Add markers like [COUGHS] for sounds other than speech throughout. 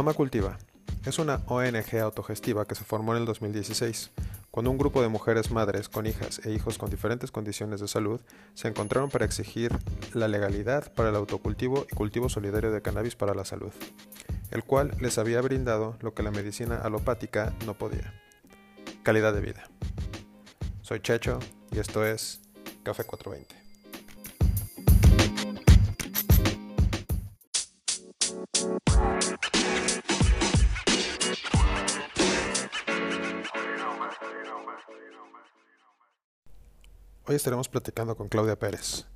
Mama Cultiva es una ONG autogestiva que se formó en el 2016, cuando un grupo de mujeres madres con hijas e hijos con diferentes condiciones de salud se encontraron para exigir la legalidad para el autocultivo y cultivo solidario de cannabis para la salud, el cual les había brindado lo que la medicina alopática no podía, calidad de vida. Soy Checho y esto es Café 420. Hoy estaremos platicando con Claudia Pérez,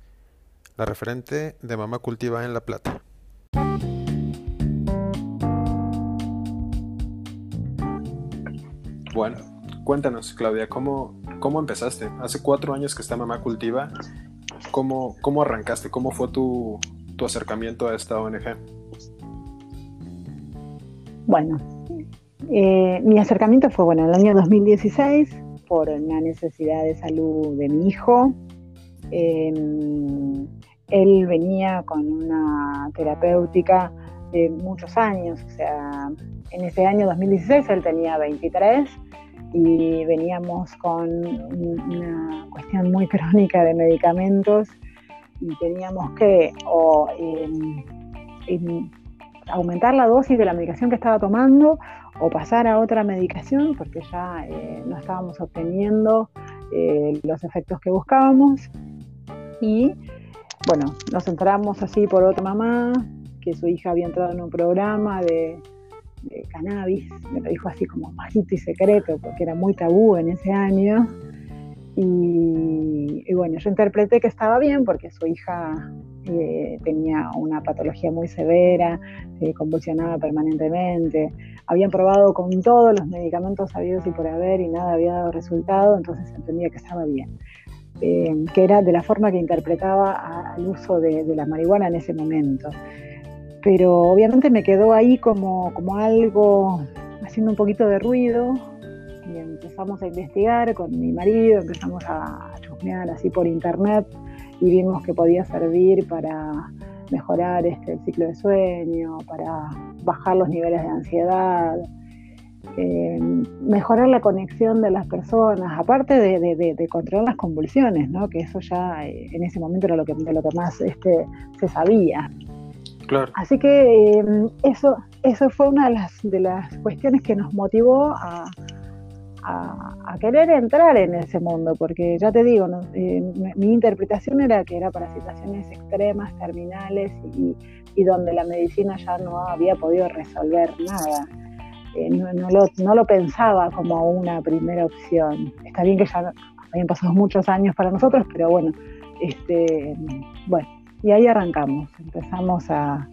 la referente de Mamá Cultiva en La Plata. Bueno, cuéntanos, Claudia, ¿cómo, cómo empezaste? Hace cuatro años que está Mamá Cultiva. ¿Cómo, cómo arrancaste? ¿Cómo fue tu, tu acercamiento a esta ONG? Bueno, eh, mi acercamiento fue bueno en el año 2016 por una necesidad de salud de mi hijo. Em, él venía con una terapéutica de muchos años, o sea, en ese año 2016 él tenía 23 y veníamos con una cuestión muy [LAUGHS] crónica de medicamentos y teníamos que em, aumentar la dosis de la medicación que estaba tomando o pasar a otra medicación porque ya eh, no estábamos obteniendo eh, los efectos que buscábamos. Y bueno, nos enteramos así por otra mamá que su hija había entrado en un programa de, cannabis, me lo dijo así como bajito y secreto porque era muy tabú en ese año. Y, y bueno, yo interpreté que estaba bien porque su hija tenía una patología muy severa, se convulsionaba permanentemente. Habían probado con todos los medicamentos habidos y por haber y nada había dado resultado, entonces entendía que estaba bien. Eh, que era de la forma que interpretaba al uso de, la marihuana en ese momento. Pero obviamente me quedó ahí como, como algo haciendo un poquito de ruido y empezamos a investigar con mi marido, empezamos a chusmear así por internet y vimos que podía servir para mejorar este, el ciclo de sueño, para bajar los niveles de ansiedad, eh, mejorar la conexión de las personas, aparte de, controlar las convulsiones, ¿no? que eso ya eh, en ese momento era lo que, lo que más este, se sabía. Claro. Así que eh, eso, eso fue una de las, de las cuestiones que nos motivó a, a, querer entrar en ese mundo, porque ya te digo, eh, mi, interpretación era que era para situaciones extremas, terminales y, donde la medicina ya no había podido resolver nada. Eh, no, lo, no, lo, pensaba como una primera opción. Está bien que ya habían pasado muchos años para nosotros, pero bueno, este, bueno, y ahí arrancamos, empezamos a,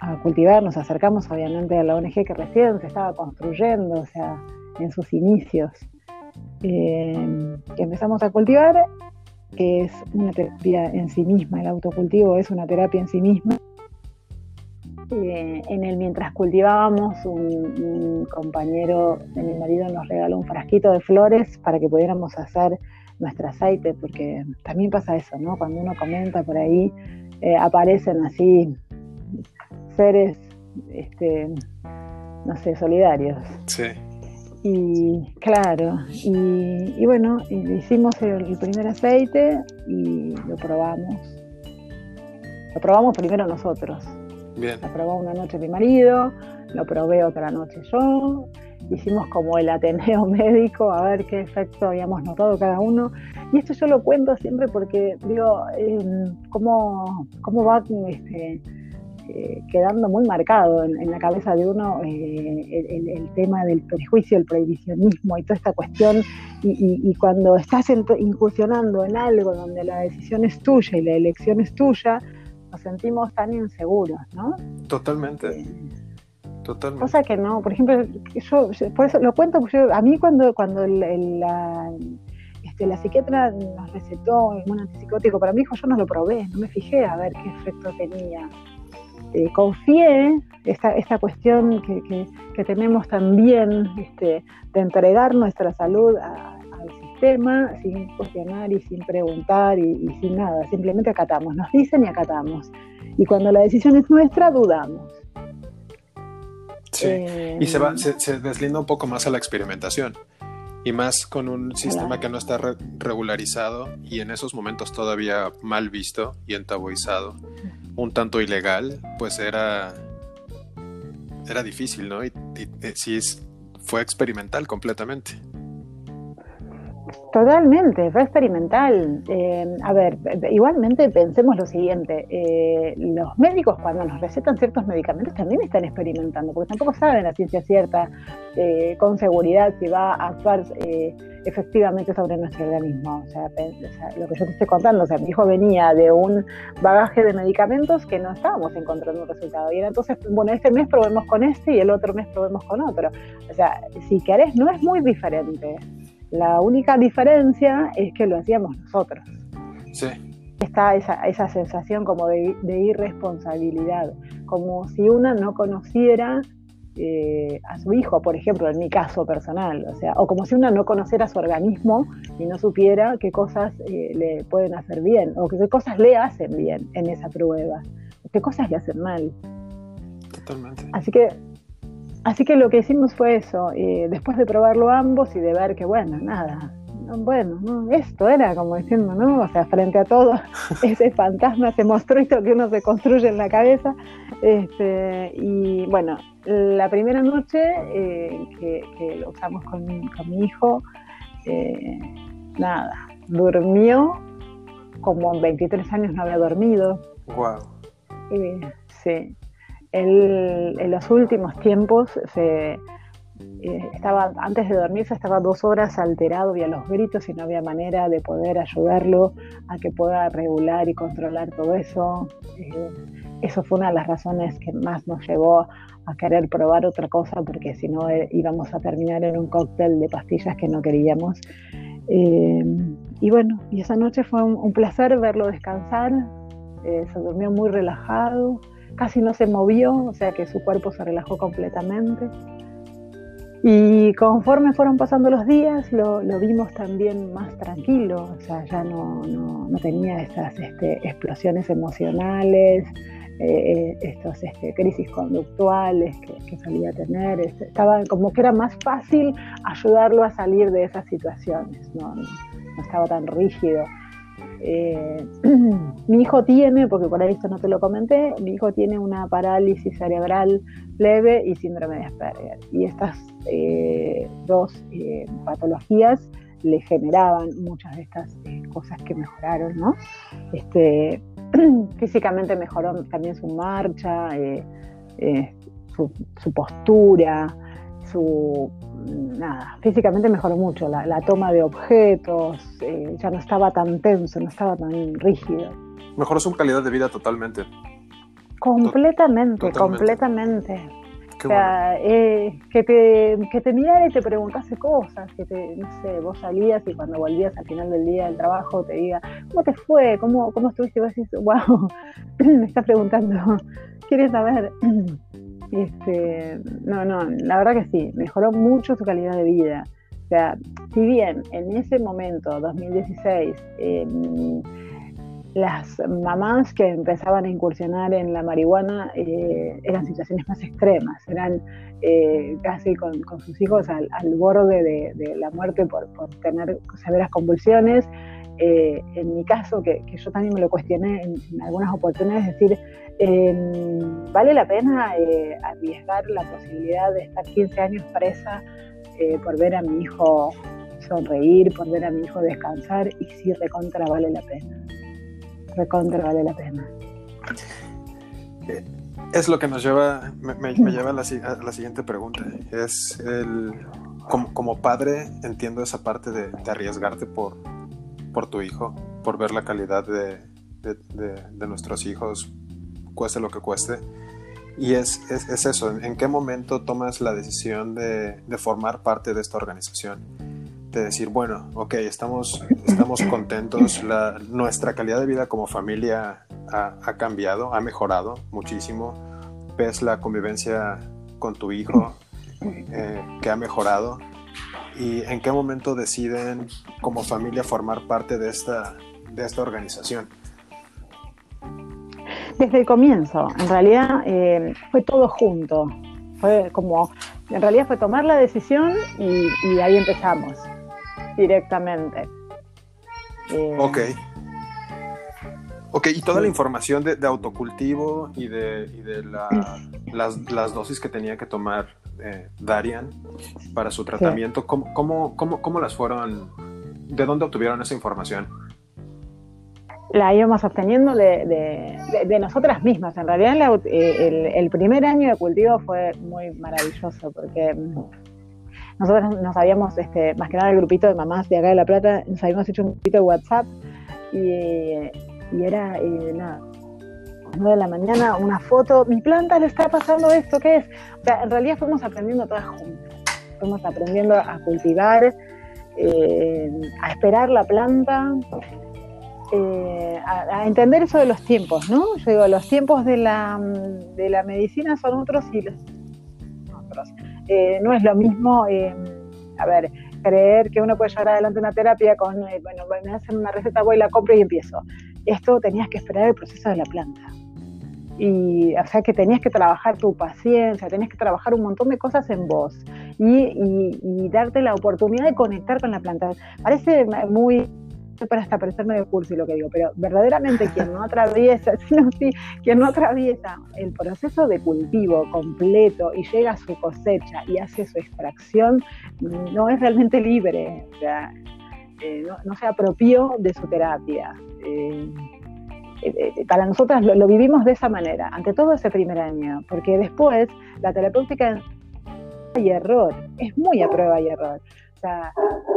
a, cultivar, nos acercamos obviamente a la ONG que recién se estaba construyendo, o sea, en sus inicios, eh, que empezamos a cultivar, que es una terapia en sí misma, el autocultivo es una terapia en sí misma. Eh, en el mientras cultivábamos, un, compañero de mi marido nos regaló un frasquito de flores para que pudiéramos hacer nuestro aceite, porque también pasa eso, ¿no? Cuando uno comenta por ahí, eh, aparecen así seres, este, no sé, solidarios. Sí. Y claro, y, bueno, hicimos el, primer aceite y lo probamos. Lo probamos primero nosotros. Bien. Lo probó una noche mi marido, lo probé otra noche yo. Hicimos como el Ateneo [LAUGHS] médico a ver qué efecto habíamos notado cada uno. Y esto yo lo cuento siempre porque digo, eh, cómo, cómo va este, eh, quedando muy marcado en, la cabeza de uno eh, el, tema del prejuicio, el prohibicionismo y toda esta cuestión. Y, cuando estás incursionando en algo donde la decisión es tuya y la elección es tuya, nos sentimos tan inseguros, ¿no? Totalmente. Eh, Totalmente. Cosa que no, por ejemplo, yo, por eso lo cuento, porque a mí cuando, cuando la, este, la psiquiatra nos recetó un antipsicótico para mi hijo, yo no lo probé, no me fijé a ver qué efecto tenía. Eh, confié esta, esta cuestión que, que, tenemos también este, de entregar nuestra salud al sistema sin cuestionar y sin preguntar y, sin nada, simplemente acatamos, nos dicen y acatamos. Y cuando la decisión es nuestra, dudamos. Sí. y se, va, se, deslinda un poco más a la experimentación. Y más con un sistema que no está regularizado y en esos momentos todavía mal visto y entabuizado, un tanto ilegal, pues era era difícil, ¿no? Y, sí fue experimental completamente. Totalmente, fue experimental. Eh, a ver, igualmente pensemos lo siguiente, eh, los médicos cuando nos recetan ciertos medicamentos también están experimentando, porque tampoco saben la ciencia cierta eh, con seguridad si va a actuar efectivamente sobre nuestro organismo. O sea, lo que yo te estoy contando, o sea, mi hijo venía de un bagaje de medicamentos que no estábamos encontrando un resultado. Y entonces, bueno, este mes probemos con este y el otro mes probemos con otro. O sea, si querés, no es muy diferente. La única diferencia es que lo hacíamos nosotros. Sí. Está esa, esa sensación como de, irresponsabilidad, como si una no conociera eh, a su hijo, por ejemplo, en mi caso personal, o sea, o como si una no conociera su organismo y no supiera qué cosas eh, le pueden hacer bien, o qué cosas le hacen bien en esa prueba, qué cosas le hacen mal. Totalmente. Así que Así que lo que hicimos fue eso, después de probarlo ambos y de ver que, bueno, nada, bueno, esto era como diciendo, ¿no? O sea, frente a todo [LAUGHS] ese fantasma, ese monstruito que uno se construye en la cabeza. Este, y bueno, la primera noche eh, que, lo usamos con, mi hijo, eh, nada, durmió como en 23 años no había dormido. Wow. Eh, sí, él en los últimos tiempos se, eh, estaba, antes de dormirse estaba dos horas alterado y a los gritos y no había manera de poder ayudarlo a que pueda regular y controlar todo eso. Eh, eso fue una de las razones que más nos llevó a querer probar otra cosa porque si no eh, íbamos a terminar en un cóctel de pastillas que no queríamos. y bueno, y esa noche fue un placer verlo descansar, se durmió muy relajado casi no se movió, o sea que su cuerpo se relajó completamente. Y conforme fueron pasando los días, lo, vimos también más tranquilo, o sea, ya no, tenía esas este, explosiones emocionales, eh, estas este, crisis conductuales que, solía tener. Este, estaba como que era más fácil ayudarlo a salir de esas situaciones, no estaba tan rígido. Eh, [CLEARS THROAT] mi hijo tiene, porque por ahí esto no te lo comenté, mi hijo tiene una parálisis cerebral leve y síndrome de Asperger. Y estas eh, dos eh, patologías le generaban muchas de estas cosas que mejoraron, ¿no? Este, [CLEARS THROAT] físicamente mejoró también su marcha, su postura, su nada, físicamente mejoró mucho, la, toma de objetos, eh, ya no estaba tan tenso, no estaba tan rígido. Mejoró su calidad de vida totalmente. Completamente, completamente. o sea, eh, que, te, que te mirara y te preguntase cosas, que te, no sé, vos salías y cuando volvías al final del día del trabajo te diga, ¿cómo te fue? ¿Cómo, cómo estuviste? Y vos decís, wow, [LAUGHS] me está preguntando, [LAUGHS] ¿quieres saber? Este, no, no, la verdad que sí, mejoró mucho su calidad de vida. O sea, si bien en ese momento, 2016, em, las mamás que empezaban a incursionar en la marihuana eh, eran situaciones más extremas, eran eh, casi con, sus hijos al, borde de, la muerte por, tener severas convulsiones. Eh, en mi caso, que, yo también me lo cuestioné en, algunas oportunidades, es decir, Em, ¿Vale la pena eh, arriesgar la posibilidad de estar 15 años presa eh, por ver a mi hijo sonreír, por ver a mi hijo descansar? Y si recontra vale la pena. Recontra vale la pena. Es lo que nos lleva, me, lleva a la, siguiente pregunta. Es el, como, padre entiendo esa parte de, arriesgarte por, por tu hijo, por ver la calidad de, de nuestros hijos, cueste lo que cueste. Y es, es, eso, ¿en qué momento tomas la decisión de, formar parte de esta organización? De decir, bueno, ok, estamos, estamos contentos, la, nuestra calidad de vida como familia ha, cambiado, ha mejorado muchísimo, ves la convivencia con tu hijo eh, que ha mejorado, y en qué momento deciden como familia formar parte de esta, de esta organización. Desde el comienzo, en realidad eh, fue todo junto. Fue como, en realidad fue tomar la decisión y, ahí empezamos directamente. Eh, ok. Ok, y toda la información de, autocultivo y de, de [CLEARS THROAT] las, dosis que tenía que tomar eh, para su tratamiento, ¿cómo, cómo, cómo las fueron? ¿De dónde obtuvieron esa información? la íbamos obteniendo de, de, nosotras mismas. En realidad eh, el, primer año de cultivo fue muy maravilloso porque mm, nosotros nos habíamos, este, más que nada el grupito de mamás de acá de La Plata, nos habíamos hecho un grupito de WhatsApp y, era eh, nada, a las 9 de la mañana una foto, mi planta le está pasando esto, ¿qué es? O sea, en realidad fuimos aprendiendo todas juntas, fuimos aprendiendo a cultivar, eh, a esperar la planta, eh, a, entender eso de los tiempos, ¿no? Yo digo, los tiempos de la, de la medicina son otros y los otros. Eh, no es lo mismo, a ver, creer que uno puede llevar adelante una terapia con, bueno, me hacen una receta, voy, la compro y empiezo. Esto tenías que esperar el proceso de la planta. Y, o sea, que tenías que trabajar tu paciencia, tenías que trabajar un montón de cosas en vos y, y darte la oportunidad de conectar con la planta. Parece muy para hasta parecerme de curso y lo que digo, pero verdaderamente [LAUGHS] quien no atraviesa, [LAUGHS] sino sí, quien no atraviesa el proceso de cultivo completo y llega a su cosecha y hace su extracción, no es realmente libre, o sea, eh, no, se apropió de su terapia. Eh, para nosotras lo, lo, vivimos de esa manera, ante todo ese primer año, porque después la terapéutica y error, es muy a prueba y error. O sea,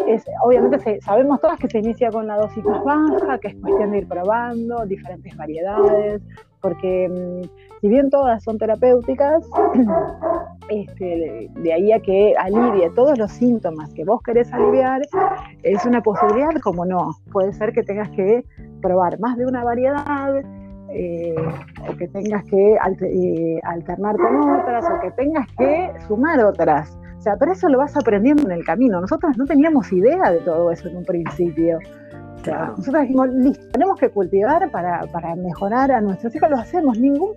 es, obviamente sabemos todas que se inicia con la dosis más baja, que es cuestión de ir probando diferentes variedades, porque mm, si bien todas son terapéuticas, [CLEARS THROAT] este, de ahí a que alivie todos los síntomas que vos querés aliviar, es una posibilidad como no. Puede ser que tengas que probar más de una variedad, eh, o que tengas que eh, alternar con otras, o que tengas que sumar otras. O sea, pero eso lo vas aprendiendo en el camino. Nosotros no teníamos idea de todo eso en un principio. O sea, nosotros dijimos, listo, tenemos que cultivar para, mejorar a nuestros hijos, lo hacemos, ningún.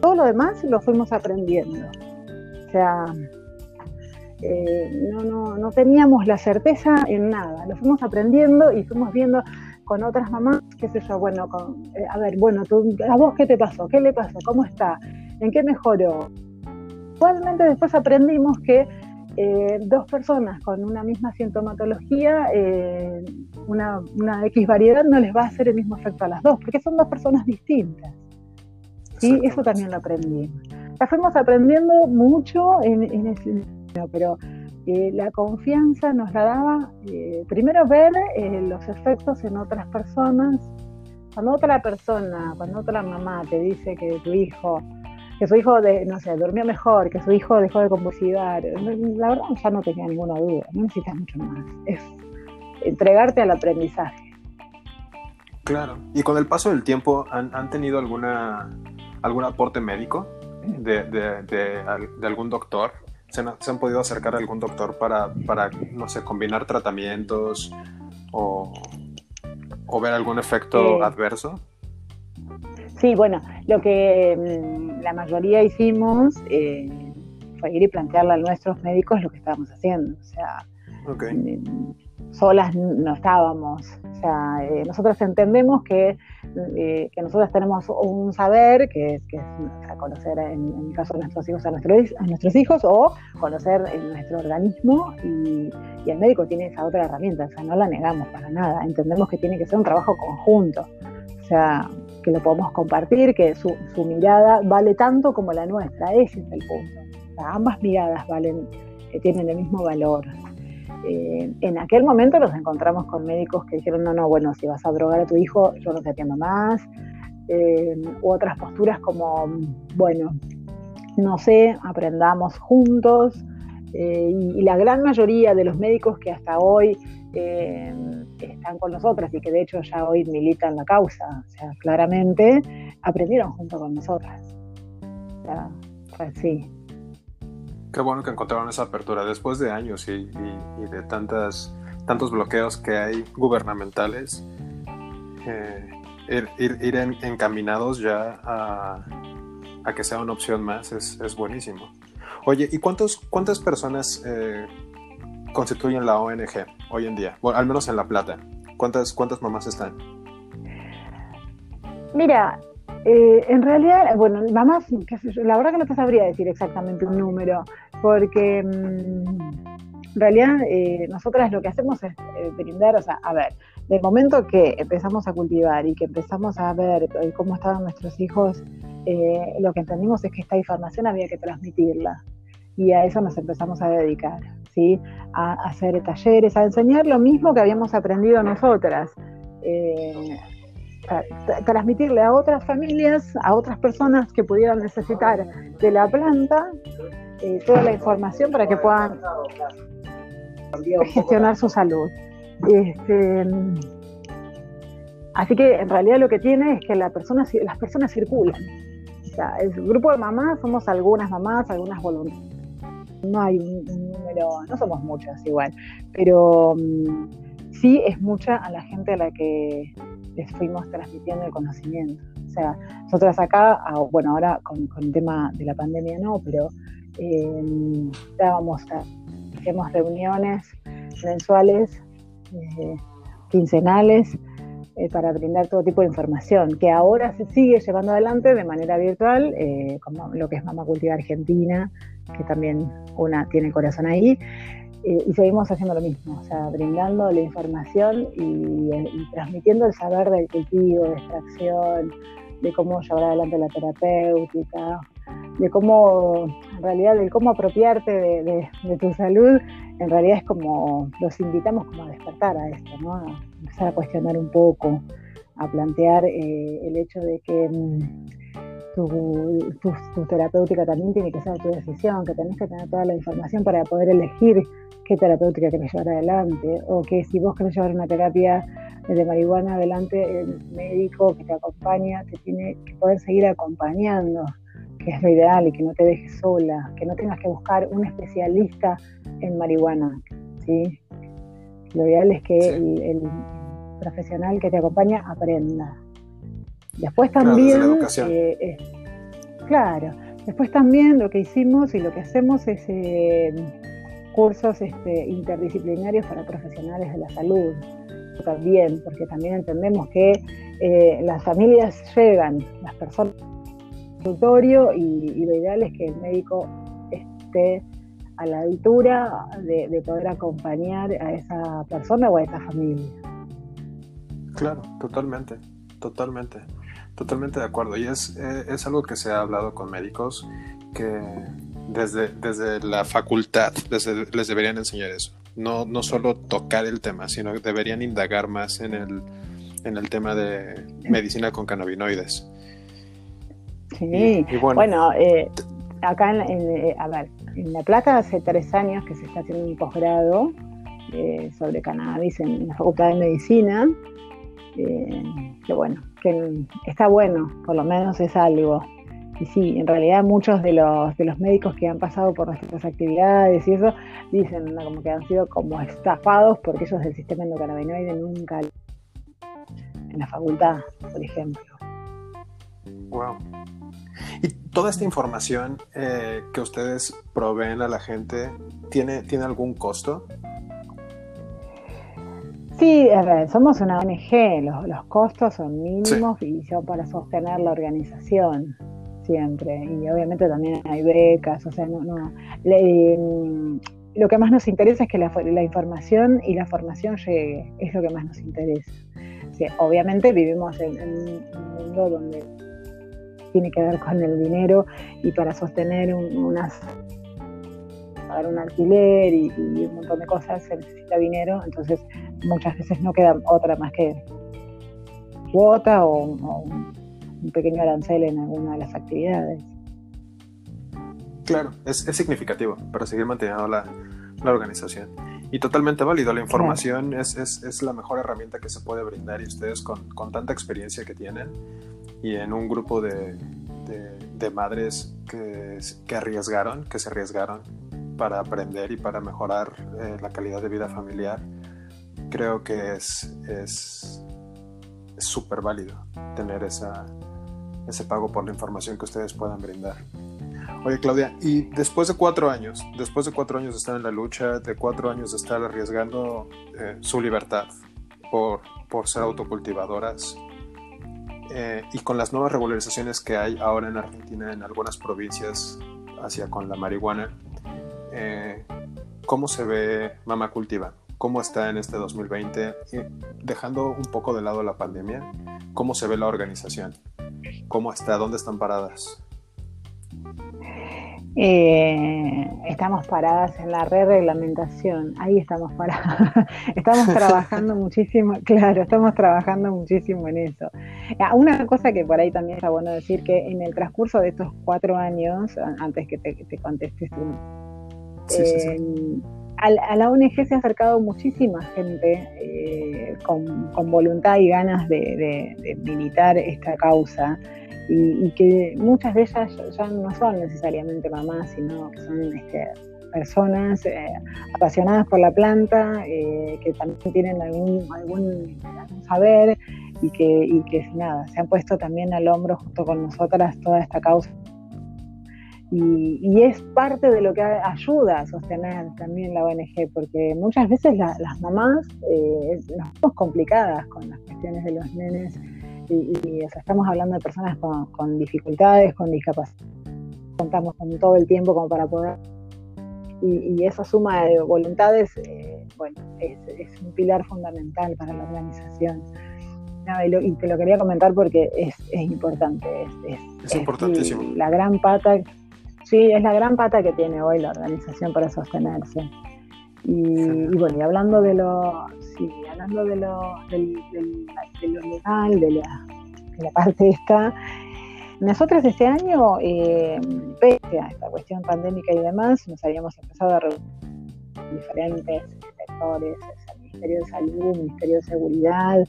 Todo lo demás lo fuimos aprendiendo. O sea, eh, no, no, no teníamos la certeza en nada, lo fuimos aprendiendo y fuimos viendo con otras mamás, qué sé yo, bueno, con, eh, a ver, bueno, tú, ¿a vos qué te pasó? ¿Qué le pasó? ¿Cómo está? ¿En qué mejoró? Igualmente después aprendimos que eh, dos personas con una misma sintomatología, eh, una, X variedad no les va a hacer el mismo efecto a las dos, porque son dos personas distintas. ¿sí? Eso también lo aprendí. Ya fuimos aprendiendo mucho en, ese pero eh, la confianza nos la daba primero ver los efectos en otras personas. Cuando otra persona, cuando otra mamá te dice que tu hijo que su hijo, de, no sé, durmió mejor, que su hijo dejó de convulsivar. La verdad ya no tenía ninguna duda, no necesitas mucho más. Es entregarte al aprendizaje. Claro. ¿Y con el paso del tiempo han, tenido alguna algún aporte médico de, de, algún doctor? ¿Se han, podido acercar a algún doctor para, para no sé, combinar tratamientos o, o ver algún efecto adverso? Sí, bueno, lo que mm, la mayoría hicimos eh, fue ir y plantearle a nuestros médicos lo que estábamos haciendo. O sea, mm, solas no estábamos. O sea, eh, nosotros entendemos que, eh, que nosotros tenemos un saber, que es, conocer, en, el caso de nuestros hijos, a, nuestros hijos, o conocer nuestro organismo, y, el médico tiene esa otra herramienta. O sea, no la negamos para nada. Entendemos que tiene que ser un trabajo conjunto. O sea, que lo podemos compartir, que su, mirada vale tanto como la nuestra, ese es el punto. ambas miradas valen, tienen el mismo valor. Eh, en aquel momento nos encontramos con médicos que dijeron, no, no, bueno, si vas a drogar a tu hijo, yo no te atiendo más. Eh, u otras posturas como, bueno, no sé, aprendamos juntos. y, la gran mayoría de los médicos que hasta hoy están con nosotras y que de hecho ya hoy militan la causa, o sea, claramente aprendieron junto con nosotras. pues sí. Qué bueno que encontraron esa apertura después de años y, de tantas, tantos bloqueos que hay gubernamentales. Eh, ir, encaminados ya a, que sea una opción más es, buenísimo. Oye, ¿y cuántos, cuántas personas eh, constituyen la ONG hoy en día? al menos en La Plata. ¿Cuántas, cuántas mamás están? Mira, eh, en realidad, bueno, mamás, la verdad que no te sabría decir exactamente un número, porque mm, en realidad eh, nosotras lo que hacemos es brindar, o sea, a ver, del momento que empezamos a cultivar y que empezamos a ver cómo estaban nuestros hijos, lo que entendimos es que esta información había que transmitirla y a eso nos empezamos a dedicar, ¿sí? a, hacer talleres, a enseñar lo mismo que habíamos aprendido nosotras. Eh, transmitirle a otras familias, a otras personas que pudieran necesitar de la planta, eh, toda la información para que puedan gestionar su salud. Este, así que en realidad lo que tiene es que la persona, las personas circulan. El grupo de mamás somos algunas mamás, algunas voluntarias no hay un, número, no somos muchas igual, pero mm, sí es mucha a la gente a la que les fuimos transmitiendo el conocimiento. O sea, nosotras acá, bueno, ahora con, el tema de la pandemia no, pero eh, dábamos, hacemos reuniones mensuales, eh, quincenales, eh, para brindar todo tipo de información, que ahora se sigue llevando adelante de manera virtual, como lo que es Mama Cultiva Argentina, que también una tiene corazón ahí, eh, y seguimos haciendo lo mismo, o sea, brindando la información y, transmitiendo el saber del cultivo, de extracción, de cómo llevar adelante la terapéutica, de cómo, en realidad, de cómo apropiarte de, tu salud, en realidad es como, los invitamos como a despertar a esto, ¿no? A empezar a cuestionar un poco, a plantear eh, el hecho de que mm, tu, terapéutica también tiene que ser tu decisión, que tenés que tener toda la información para poder elegir qué terapéutica querés llevar adelante, o que si vos querés llevar una terapia de marihuana adelante, el médico que te acompaña te tiene que poder seguir acompañando, que es lo ideal y que no te dejes sola, que no tengas que buscar un especialista en marihuana, ¿sí? Lo ideal es que el profesional que te acompaña aprenda. Después también, eh, claro, después también lo que hicimos y lo que hacemos es eh, cursos este, interdisciplinarios para profesionales de la salud. También, porque también entendemos que eh, las familias llegan, las personas al y, lo ideal es que el médico esté a la altura de poder acompañar a esa persona o a esa familia. Claro, totalmente, totalmente. Totalmente de acuerdo. Y es, eh, es algo que se ha hablado con médicos que desde, desde la facultad les deberían enseñar eso. No, no solo tocar el tema, sino que deberían indagar más en el, en el tema de medicina con cannabinoides. Sí, bueno, eh, acá en, eh, a ver, en La Plata hace tres años que se está haciendo un posgrado sobre cannabis en la Facultad de Medicina eh, que bueno, que está bueno, por lo menos es algo. Y sí, en realidad muchos de los, de los médicos que han pasado por nuestras actividades y eso, dicen como que han sido como estafados porque ellos del sistema endocannabinoide nunca en la facultad, por ejemplo. Wow. ¿Y toda esta información eh, que ustedes proveen a la gente tiene, tiene algún costo? Sí, somos una ONG, los, costos son mínimos y son para sostener la organización siempre. Y obviamente también hay becas, o sea, no, no. Mm, lo que más nos interesa es que la, información y la formación llegue, es lo que más nos interesa. obviamente vivimos en, un mundo donde tiene que ver con el dinero y para sostener unas pagar un alquiler y, un montón de cosas se necesita dinero, entonces muchas veces no queda otra más que cuota o, un, pequeño arancel en alguna de las actividades. Claro, es, significativo para seguir manteniendo la, organización. Y totalmente válido, la información es, la mejor herramienta que se puede brindar y ustedes con, tanta experiencia que tienen y en un grupo de, madres que, que, arriesgaron, que se arriesgaron para aprender y para mejorar eh, la calidad de vida familiar, creo que es súper válido tener esa, ese pago por la información que ustedes puedan brindar. Oye, Claudia, y después de cuatro años, después de cuatro años de estar en la lucha, de cuatro años de estar arriesgando eh, su libertad por, por ser autocultivadoras, eh, y con las nuevas regularizaciones que hay ahora en Argentina en algunas provincias hacia con la marihuana, eh, ¿cómo se ve Mama Cultiva? ¿Cómo está en este 2020? dejando un poco de lado la pandemia, ¿cómo se ve la organización? ¿Cómo está? ¿Dónde están paradas? Eh, estamos paradas en la re-reglamentación, ahí estamos paradas. [LAUGHS] estamos trabajando [LAUGHS] muchísimo, claro, estamos trabajando muchísimo en eso. Ah, una cosa que por ahí también está bueno decir, que en el transcurso de estos cuatro años, antes que te, contestes tú, eh, a, la ONG se ha acercado muchísima gente eh, con, voluntad y ganas de, de militar esta causa y, que muchas de ellas ya no son necesariamente mamás, sino que son este, personas eh, apasionadas por la planta, eh, que también tienen algún, algún, saber y que, y que nada, se han puesto también al hombro junto con nosotras toda esta causa. Y, y es parte de lo que ayuda a sostener también la ONG, porque muchas veces las mamás eh, nos vemos complicadas con las cuestiones de los nenes y, estamos hablando de personas con, dificultades, con discapacidad. Contamos con todo el tiempo como para poder... Y, esa suma de voluntades, eh, bueno, es, un pilar fundamental para la organización. y, te lo quería comentar porque es, importante. Es, importantísimo. La gran pata, sí, es la gran pata que tiene hoy la organización para sostenerse. Y, bueno, y hablando de lo, sí, hablando de lo, legal, de la, parte esta, nosotros este año, eh, pese a esta cuestión pandémica y demás, nos habíamos empezado a reunir diferentes sectores, el Ministerio de Salud, el Ministerio de Seguridad.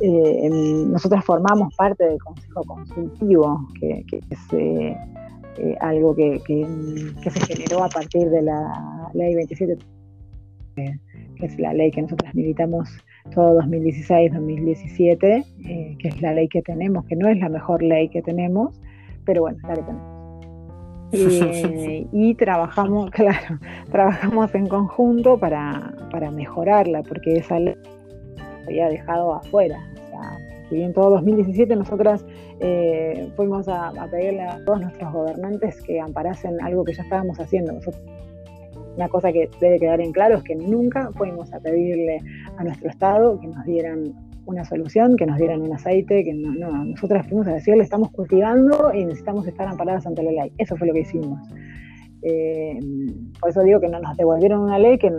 Eh, nosotros formamos parte del Consejo Consultivo, que, es eh, algo que, que, se generó a partir de la Ley 27 que es la ley que nosotros militamos todo 2016-2017, eh, que es la ley que tenemos, que no es la mejor ley que tenemos, pero bueno, la que tenemos. [LAUGHS] y trabajamos, [LAUGHS] claro, trabajamos en conjunto para, mejorarla, porque esa ley había dejado afuera. Si bien todo 2017 nosotras eh, fuimos a, pedirle a todos nuestros gobernantes que amparasen algo que ya estábamos haciendo. Una cosa que debe quedar en claro es que nunca fuimos a pedirle a nuestro Estado que nos dieran una solución, que nos dieran un aceite, que no, no, nosotras fuimos a decirle estamos cultivando y necesitamos estar amparadas ante la ley. Eso fue lo que hicimos. Eh, por eso digo que no nos devolvieron una ley que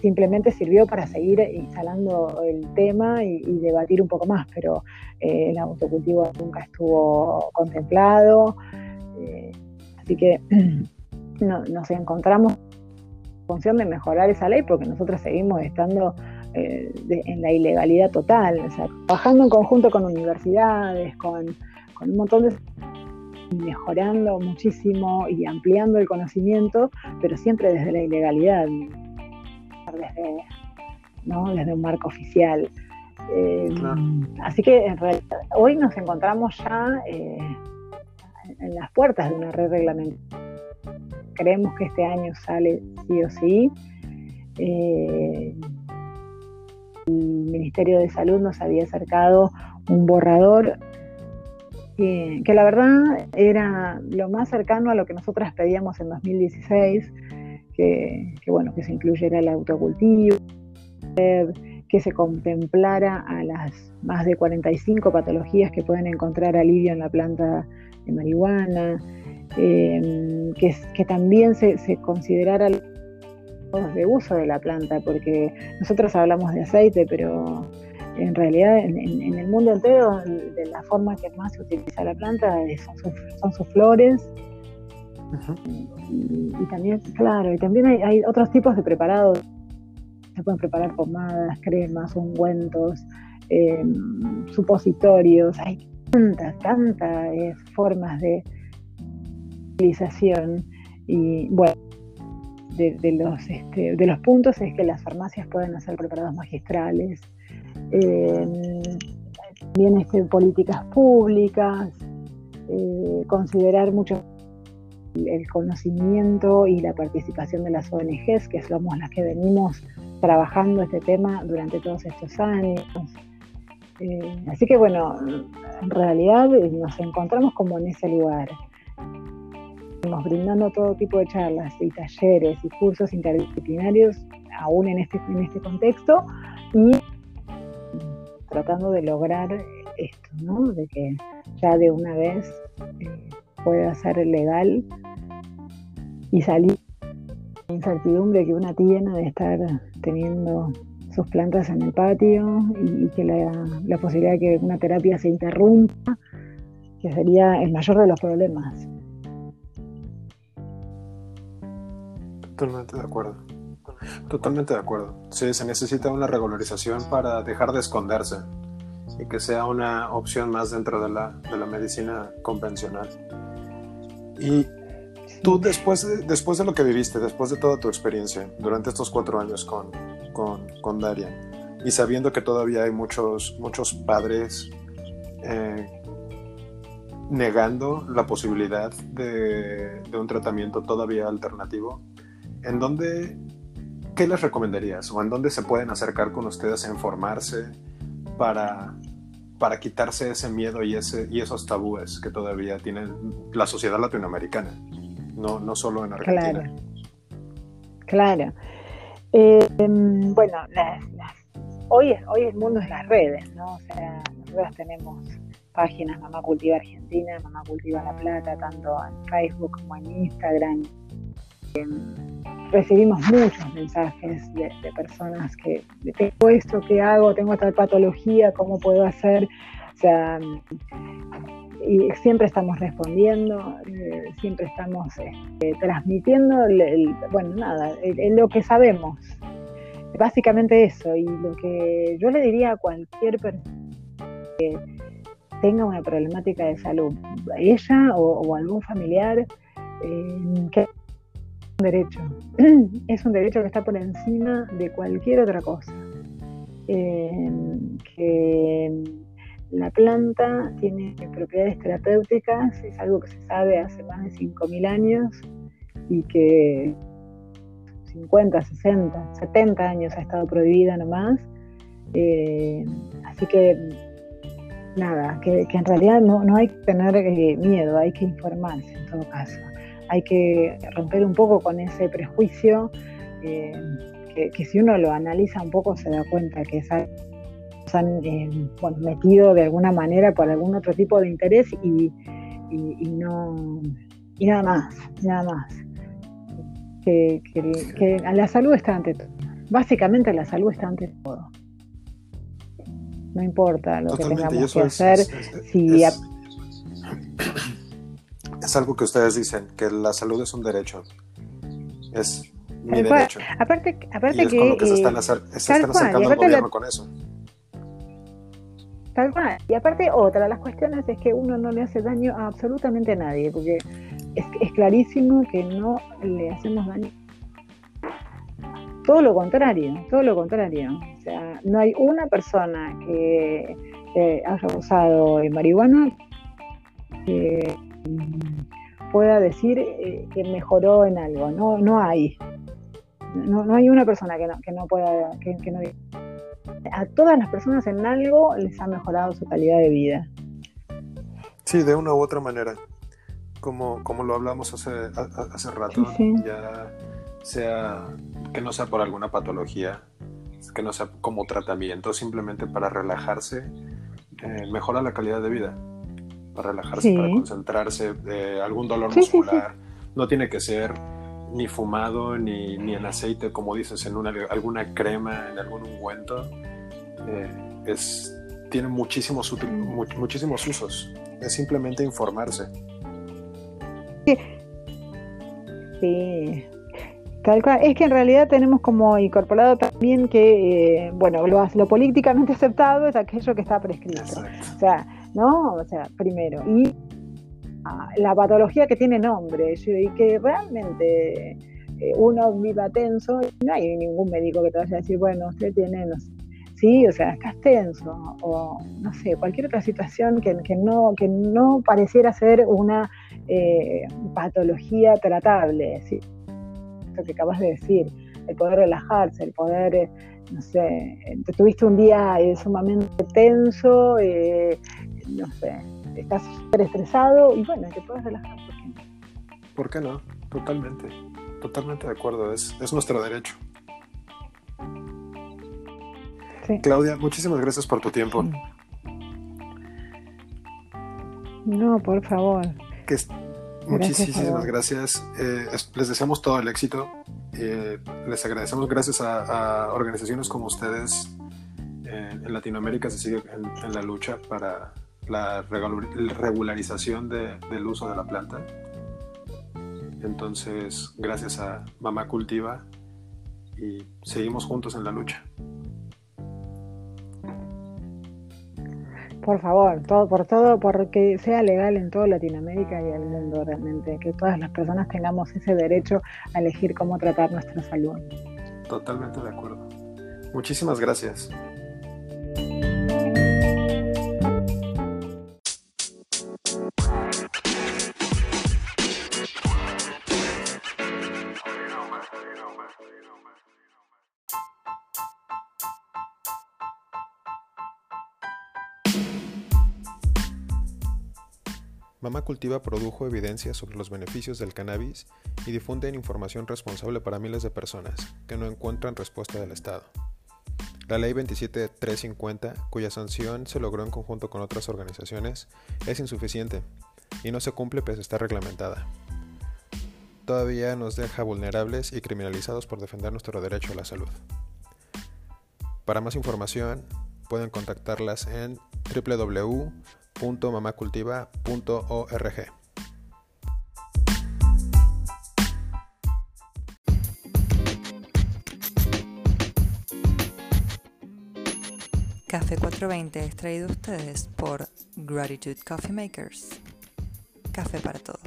simplemente sirvió para seguir instalando el tema y, debatir un poco más, pero eh, el autocultivo nunca estuvo contemplado. Eh, así que [CLEARS THROAT] nos encontramos función de mejorar esa ley porque nosotros seguimos estando eh, en la ilegalidad total, o sea, trabajando en conjunto con universidades, con, un montón de mejorando muchísimo y ampliando el conocimiento, pero siempre desde la ilegalidad, desde, desde un marco oficial. Eh, así que en realidad, hoy nos encontramos ya eh, en las puertas de una red reglamentaria creemos que este año sale sí o sí. Eh, el Ministerio de Salud nos había acercado un borrador que, la verdad era lo más cercano a lo que nosotras pedíamos en 2016, que, bueno, que se incluyera el autocultivo, que se contemplara a las más de 45 patologías que pueden encontrar alivio en la planta de marihuana, Em, que, también se, considerara de uso de la planta, porque nosotros hablamos de aceite, pero en realidad en, el mundo entero la forma que más se utiliza la planta son, sus, flores. Y, también, claro, y también hay, otros tipos de preparados. Se pueden preparar pomadas, cremas, ungüentos, em, supositorios. Hay tantas, tantas eh, formas de, y bueno, de, los, este, de los puntos es que las farmacias pueden hacer preparados magistrales, eh, también este, políticas públicas, eh, considerar mucho el conocimiento y la participación de las ONGs, que somos las que venimos trabajando este tema durante todos estos años. Eh, así que bueno, en realidad nos encontramos como en ese lugar. Estamos brindando todo tipo de charlas y talleres y cursos interdisciplinarios aún en este, en este contexto y tratando de lograr esto, ¿no? De que ya de una vez eh, pueda ser legal y salir la incertidumbre que una tiene de estar teniendo sus plantas en el patio y, que la, posibilidad de que una terapia se interrumpa, que sería el mayor de los problemas. Totalmente de acuerdo. Totalmente de acuerdo. Sí, se necesita una regularización para dejar de esconderse y que sea una opción más dentro de la, de la medicina convencional. Y tú después de, después de lo que viviste, después de toda tu experiencia durante estos cuatro años con, con, con Darian, y sabiendo que todavía hay muchos, muchos padres eh, negando la posibilidad de, de, un tratamiento todavía alternativo, ¿en dónde, qué les recomendarías? ¿O en dónde se pueden acercar con ustedes a informarse para, para quitarse ese miedo y, ese, y esos tabúes que todavía tiene la sociedad latinoamericana, no, no solo en Argentina. Claro, claro. Eh, bueno, hoy, hoy el mundo es las redes, ¿no? O sea, nosotros tenemos páginas Mamá Cultiva Argentina, Mamá Cultiva La Plata, tanto en Facebook como en Instagram. Em, recibimos muchos mensajes de, personas que tengo esto, ¿qué hago? Tengo esta patología, ¿cómo puedo hacer? O sea, y siempre estamos respondiendo, eh, siempre estamos este, transmitiendo, bueno, nada, lo que sabemos. Básicamente eso, y lo que yo le diría a cualquier persona que tenga una problemática de salud, ella o, algún familiar, eh, que derecho. [CLEARS THROAT] Es un derecho que está por encima de cualquier otra cosa. Eh, que la planta tiene propiedades terapéuticas, es algo que se sabe hace más de 5.000 años y que 50, 60, 70 años ha estado prohibida nomás. Eh, así que nada, que, en realidad no, no, hay que tener eh, miedo, hay que informarse en todo caso hay que romper un poco con ese prejuicio eh, que, si uno lo analiza un poco se da cuenta que se han eh, metido de alguna manera por algún otro tipo de interés y, no y nada más, nada más. Que, la salud está ante todo. Básicamente la salud está ante todo. No importa lo que tengamos que hacer. si [COUGHS] es algo que ustedes dicen, que la salud es un derecho. Es mi derecho. Aparte, aparte y es que. Con lo que se están, acercando al gobierno con eso. Y aparte, otra de las cuestiones es que uno no le hace daño a absolutamente nadie, porque es, clarísimo que no le hacemos daño. Todo lo contrario, todo lo contrario. O sea, no hay una persona que haya usado marihuana que pueda decir eh, que mejoró en algo. No, no hay. No, no hay una persona que no, que no pueda, que no a todas las personas en algo les ha mejorado su calidad de vida. Sí, de una u otra manera. Como, como lo hablamos hace, hace rato, ya sea que no sea por alguna patología, que no sea como tratamiento, simplemente para relajarse, eh, mejora la calidad de vida para relajarse, para concentrarse, algún dolor muscular. no tiene que ser ni fumado ni, ni en aceite, como dices, en una, alguna crema, en algún ungüento. Eh, es, tiene muchísimos, muchísimos usos. Es simplemente informarse. Sí. Tal cual. Es que en realidad tenemos como incorporado también que, eh, bueno, lo, lo, políticamente [LAUGHS] aceptado es aquello que está prescrito. O sea, ¿no? O sea, primero. Y ah, la patología que tiene nombre, y que realmente eh, uno viva tenso, no hay ningún médico que te vaya a decir, bueno, usted tiene ¿sí? O sea, estás tenso o no sé, cualquier otra situación que, no, que no pareciera ser una eh, patología tratable, ¿sí? Lo que acabas de decir, el poder relajarse, el poder, eh, no sé, te tuviste un día eh, sumamente tenso, no sé, estás súper estresado y bueno, te puedes relajar, ¿por qué no? ¿Por qué no? Totalmente, totalmente de acuerdo, es, es nuestro derecho. Claudia, muchísimas gracias por tu tiempo. No, por favor. muchísimas gracias. Eh, les deseamos todo el éxito. Eh, les agradecemos gracias a, organizaciones como ustedes eh, en Latinoamérica se sigue en, la lucha para la regularización del uso de la planta. Entonces, gracias a Mamá Cultiva y seguimos juntos en la lucha. Por favor, todo, por todo, porque sea legal en toda Latinoamérica y el mundo realmente, que todas las personas tengamos ese derecho a elegir cómo tratar nuestra salud. Totalmente de acuerdo. Muchísimas gracias. Mamá Cultiva produjo evidencia sobre los beneficios del cannabis y difunde información responsable para miles de personas que no encuentran respuesta del Estado. La Ley 27350, cuya sanción se logró en conjunto con otras organizaciones, es insuficiente y no se cumple pese a estar reglamentada. Todavía nos deja vulnerables y criminalizados por defender nuestro derecho a la salud. Para más información, pueden contactarlas en www www.mamacultiva.org. Café 420 es traído a ustedes por Gratitude Coffee Makers. Café para todos.